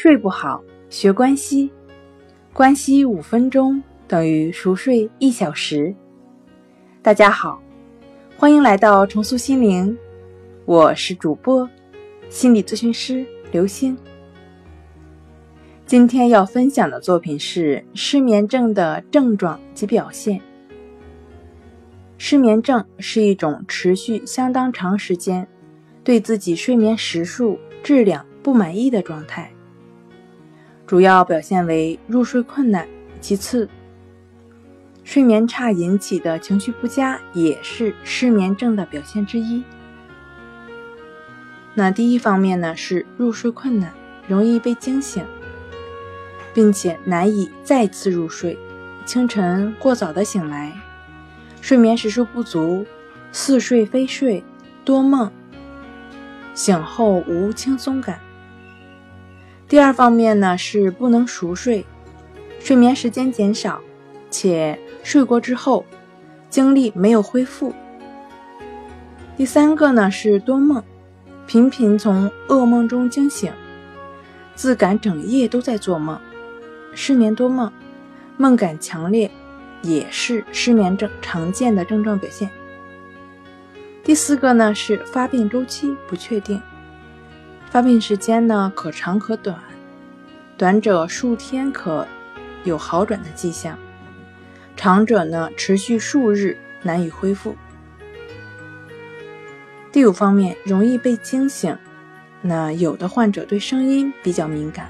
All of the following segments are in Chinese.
睡不好，学关西，关西五分钟等于熟睡一小时。大家好，欢迎来到重塑心灵，我是主播心理咨询师刘星。今天要分享的作品是失眠症的症状及表现。失眠症是一种持续相当长时间，对自己睡眠时数、质量不满意的状态。主要表现为入睡困难，其次，睡眠差引起的情绪不佳也是失眠症的表现之一。那第一方面呢是入睡困难，容易被惊醒，并且难以再次入睡，清晨过早的醒来，睡眠时数不足，似睡非睡，多梦，醒后无轻松感。第二方面呢是不能熟睡，睡眠时间减少，且睡过之后精力没有恢复。第三个呢是多梦，频频从噩梦中惊醒，自感整夜都在做梦，失眠多梦，梦感强烈，也是失眠症常见的症状表现。第四个呢是发病周期不确定。发病时间呢，可长可短，短者数天可有好转的迹象，长者呢持续数日难以恢复。第五方面，容易被惊醒，那有的患者对声音比较敏感，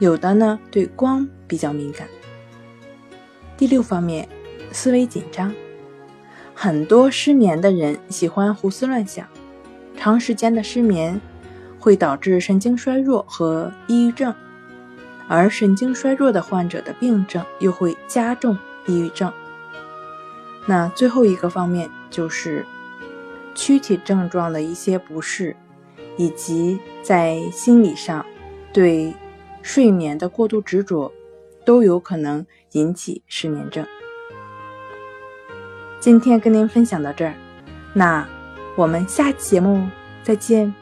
有的呢对光比较敏感。第六方面，思维紧张，很多失眠的人喜欢胡思乱想，长时间的失眠。会导致神经衰弱和抑郁症，而神经衰弱的患者的病症又会加重抑郁症。那最后一个方面就是躯体症状的一些不适，以及在心理上对睡眠的过度执着，都有可能引起失眠症。今天跟您分享到这儿，那我们下期节目再见。